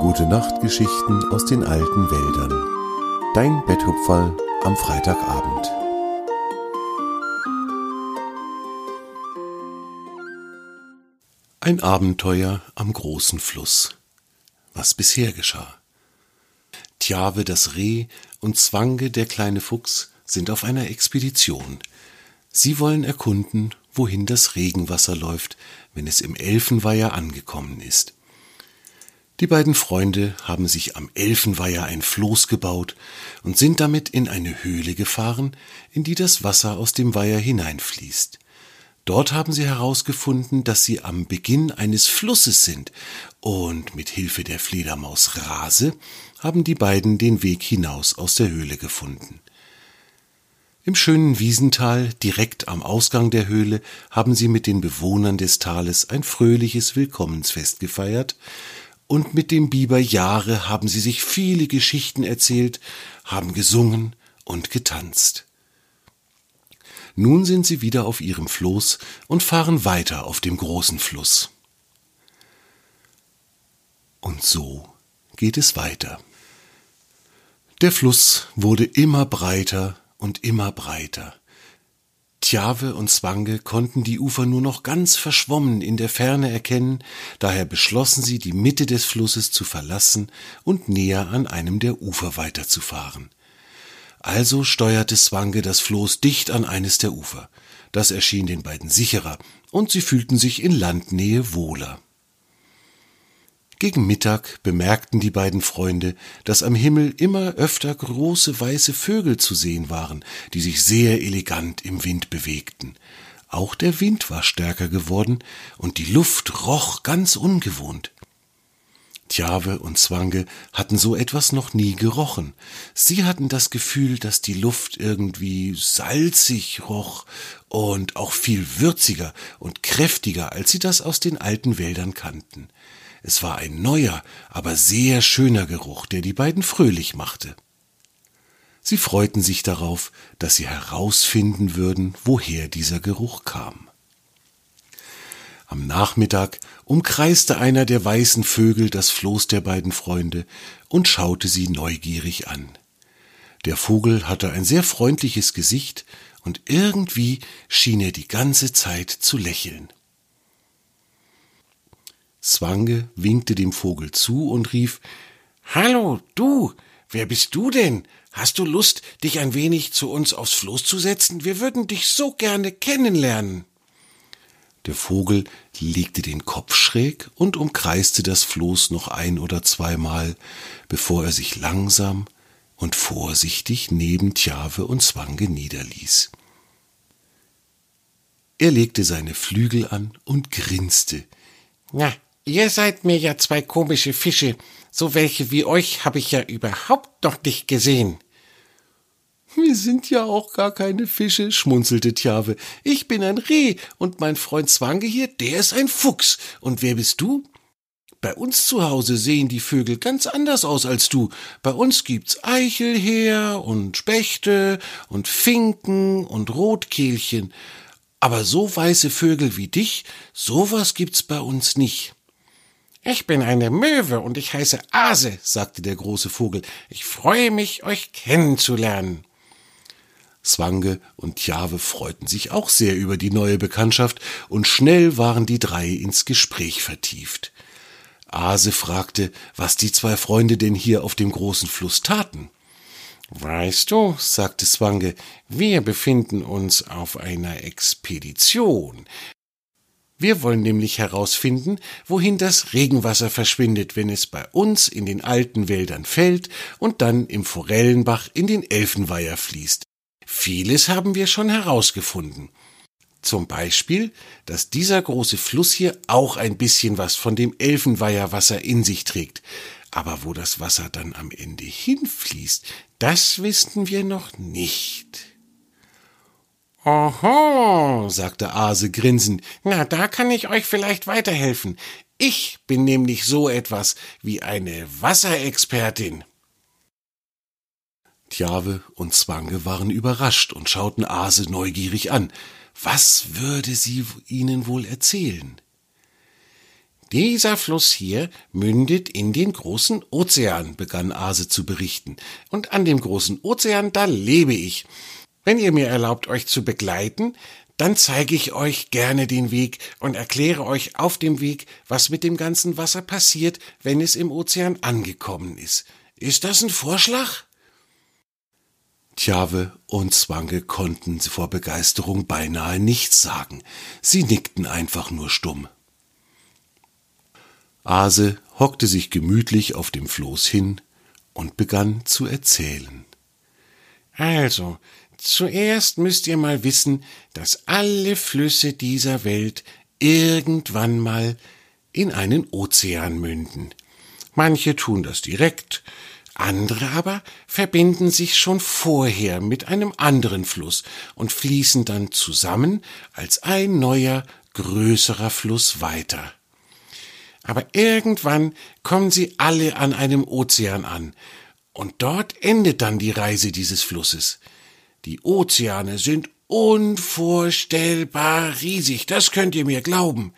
Gute Nachtgeschichten aus den alten Wäldern. Dein Betthupferl am Freitagabend. Ein Abenteuer am großen Fluss. Was bisher geschah. Tjave das Reh und Zwange der kleine Fuchs sind auf einer Expedition. Sie wollen erkunden, wohin das Regenwasser läuft, wenn es im Elfenweiher angekommen ist. Die beiden Freunde haben sich am Elfenweiher ein Floß gebaut und sind damit in eine Höhle gefahren, in die das Wasser aus dem Weiher hineinfließt. Dort haben sie herausgefunden, dass sie am Beginn eines Flusses sind, und mit Hilfe der Fledermaus Rase haben die beiden den Weg hinaus aus der Höhle gefunden. Im schönen Wiesental, direkt am Ausgang der Höhle, haben sie mit den Bewohnern des Tales ein fröhliches Willkommensfest gefeiert, und mit dem Biber Jahre haben sie sich viele Geschichten erzählt, haben gesungen und getanzt. Nun sind sie wieder auf ihrem Floß und fahren weiter auf dem großen Fluss. Und so geht es weiter. Der Fluss wurde immer breiter und immer breiter. Tjave und Zwange konnten die Ufer nur noch ganz verschwommen in der Ferne erkennen, daher beschlossen sie, die Mitte des Flusses zu verlassen und näher an einem der Ufer weiterzufahren. Also steuerte Zwange das Floß dicht an eines der Ufer. Das erschien den beiden sicherer, und sie fühlten sich in Landnähe wohler. Gegen Mittag bemerkten die beiden Freunde, dass am Himmel immer öfter große weiße Vögel zu sehen waren, die sich sehr elegant im Wind bewegten. Auch der Wind war stärker geworden, und die Luft roch ganz ungewohnt. Tjave und Zwange hatten so etwas noch nie gerochen. Sie hatten das Gefühl, dass die Luft irgendwie salzig roch und auch viel würziger und kräftiger, als sie das aus den alten Wäldern kannten. Es war ein neuer, aber sehr schöner Geruch, der die beiden fröhlich machte. Sie freuten sich darauf, dass sie herausfinden würden, woher dieser Geruch kam. Am Nachmittag umkreiste einer der weißen Vögel das Floß der beiden Freunde und schaute sie neugierig an. Der Vogel hatte ein sehr freundliches Gesicht und irgendwie schien er die ganze Zeit zu lächeln. Zwange winkte dem Vogel zu und rief Hallo, du, wer bist du denn? Hast du Lust, dich ein wenig zu uns aufs Floß zu setzen? Wir würden dich so gerne kennenlernen. Der Vogel legte den Kopf schräg und umkreiste das Floß noch ein oder zweimal, bevor er sich langsam und vorsichtig neben Tjave und Zwange niederließ. Er legte seine Flügel an und grinste. Na, Ihr seid mir ja zwei komische Fische. So welche wie euch habe ich ja überhaupt noch nicht gesehen. Wir sind ja auch gar keine Fische, schmunzelte Tjave. Ich bin ein Reh und mein Freund Zwange hier, der ist ein Fuchs. Und wer bist du? Bei uns zu Hause sehen die Vögel ganz anders aus als du. Bei uns gibt's Eichelheer und Spechte und Finken und Rotkehlchen. Aber so weiße Vögel wie dich, sowas gibt's bei uns nicht. Ich bin eine Möwe und ich heiße Ase, sagte der große Vogel. Ich freue mich, euch kennenzulernen. Zwange und Tjave freuten sich auch sehr über die neue Bekanntschaft, und schnell waren die drei ins Gespräch vertieft. Ase fragte, was die zwei Freunde denn hier auf dem großen Fluss taten. Weißt du, sagte Zwange, wir befinden uns auf einer Expedition. Wir wollen nämlich herausfinden, wohin das Regenwasser verschwindet, wenn es bei uns in den alten Wäldern fällt und dann im Forellenbach in den Elfenweiher fließt. Vieles haben wir schon herausgefunden. Zum Beispiel, dass dieser große Fluss hier auch ein bisschen was von dem Elfenweiherwasser in sich trägt. Aber wo das Wasser dann am Ende hinfließt, das wissen wir noch nicht. Oho, sagte Ase grinsend, na, da kann ich euch vielleicht weiterhelfen. Ich bin nämlich so etwas wie eine Wasserexpertin. Tjave und Zwange waren überrascht und schauten Ase neugierig an. Was würde sie ihnen wohl erzählen? Dieser Fluss hier mündet in den großen Ozean, begann Ase zu berichten. Und an dem großen Ozean, da lebe ich. Wenn ihr mir erlaubt, euch zu begleiten, dann zeige ich euch gerne den Weg und erkläre euch auf dem Weg, was mit dem ganzen Wasser passiert, wenn es im Ozean angekommen ist. Ist das ein Vorschlag? Tjave und Zwange konnten vor Begeisterung beinahe nichts sagen. Sie nickten einfach nur stumm. Ase hockte sich gemütlich auf dem Floß hin und begann zu erzählen. Also, zuerst müsst ihr mal wissen, dass alle Flüsse dieser Welt irgendwann mal in einen Ozean münden. Manche tun das direkt, andere aber verbinden sich schon vorher mit einem anderen Fluss und fließen dann zusammen als ein neuer, größerer Fluss weiter. Aber irgendwann kommen sie alle an einem Ozean an, und dort endet dann die Reise dieses Flusses. Die Ozeane sind unvorstellbar riesig, das könnt ihr mir glauben.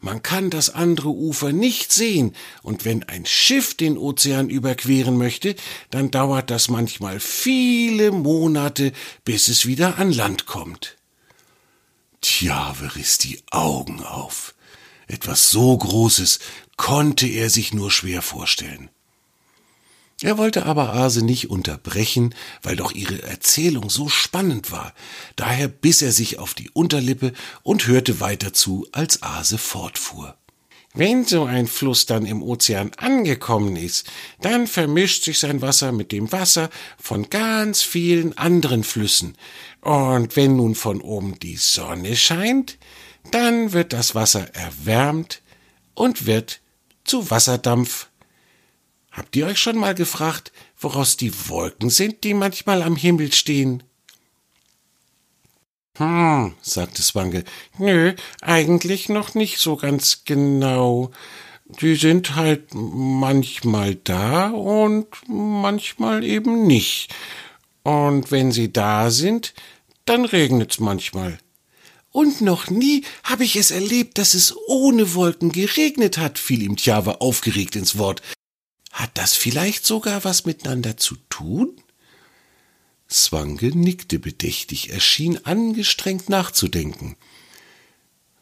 Man kann das andere Ufer nicht sehen, und wenn ein Schiff den Ozean überqueren möchte, dann dauert das manchmal viele Monate, bis es wieder an Land kommt. Tjave riss die Augen auf. Etwas so Großes konnte er sich nur schwer vorstellen. Er wollte aber Ase nicht unterbrechen, weil doch ihre Erzählung so spannend war. Daher biss er sich auf die Unterlippe und hörte weiter zu, als Ase fortfuhr. Wenn so ein Fluss dann im Ozean angekommen ist, dann vermischt sich sein Wasser mit dem Wasser von ganz vielen anderen Flüssen. Und wenn nun von oben die Sonne scheint, dann wird das Wasser erwärmt und wird zu Wasserdampf. Habt ihr euch schon mal gefragt, woraus die Wolken sind, die manchmal am Himmel stehen? Hm, sagte Swange. Nö, eigentlich noch nicht so ganz genau. Die sind halt manchmal da und manchmal eben nicht. Und wenn sie da sind, dann regnet's manchmal. Und noch nie habe ich es erlebt, dass es ohne Wolken geregnet hat, fiel ihm Tjava aufgeregt ins Wort. Hat das vielleicht sogar was miteinander zu tun? Zwange nickte bedächtig, er schien angestrengt nachzudenken.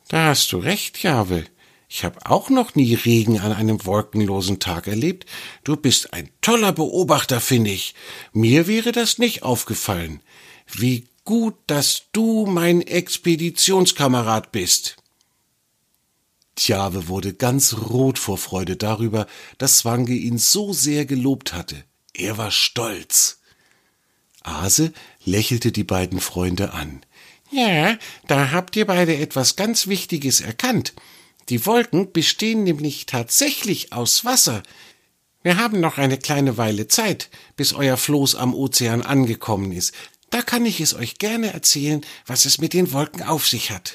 Da hast du recht, Jave. Ich habe auch noch nie Regen an einem wolkenlosen Tag erlebt. Du bist ein toller Beobachter, finde ich. Mir wäre das nicht aufgefallen. Wie gut, dass du mein Expeditionskamerad bist. Tjave wurde ganz rot vor Freude darüber, dass Zwange ihn so sehr gelobt hatte. Er war stolz. Ase lächelte die beiden Freunde an. Ja, da habt ihr beide etwas ganz Wichtiges erkannt. Die Wolken bestehen nämlich tatsächlich aus Wasser. Wir haben noch eine kleine Weile Zeit, bis euer Floß am Ozean angekommen ist. Da kann ich es euch gerne erzählen, was es mit den Wolken auf sich hat.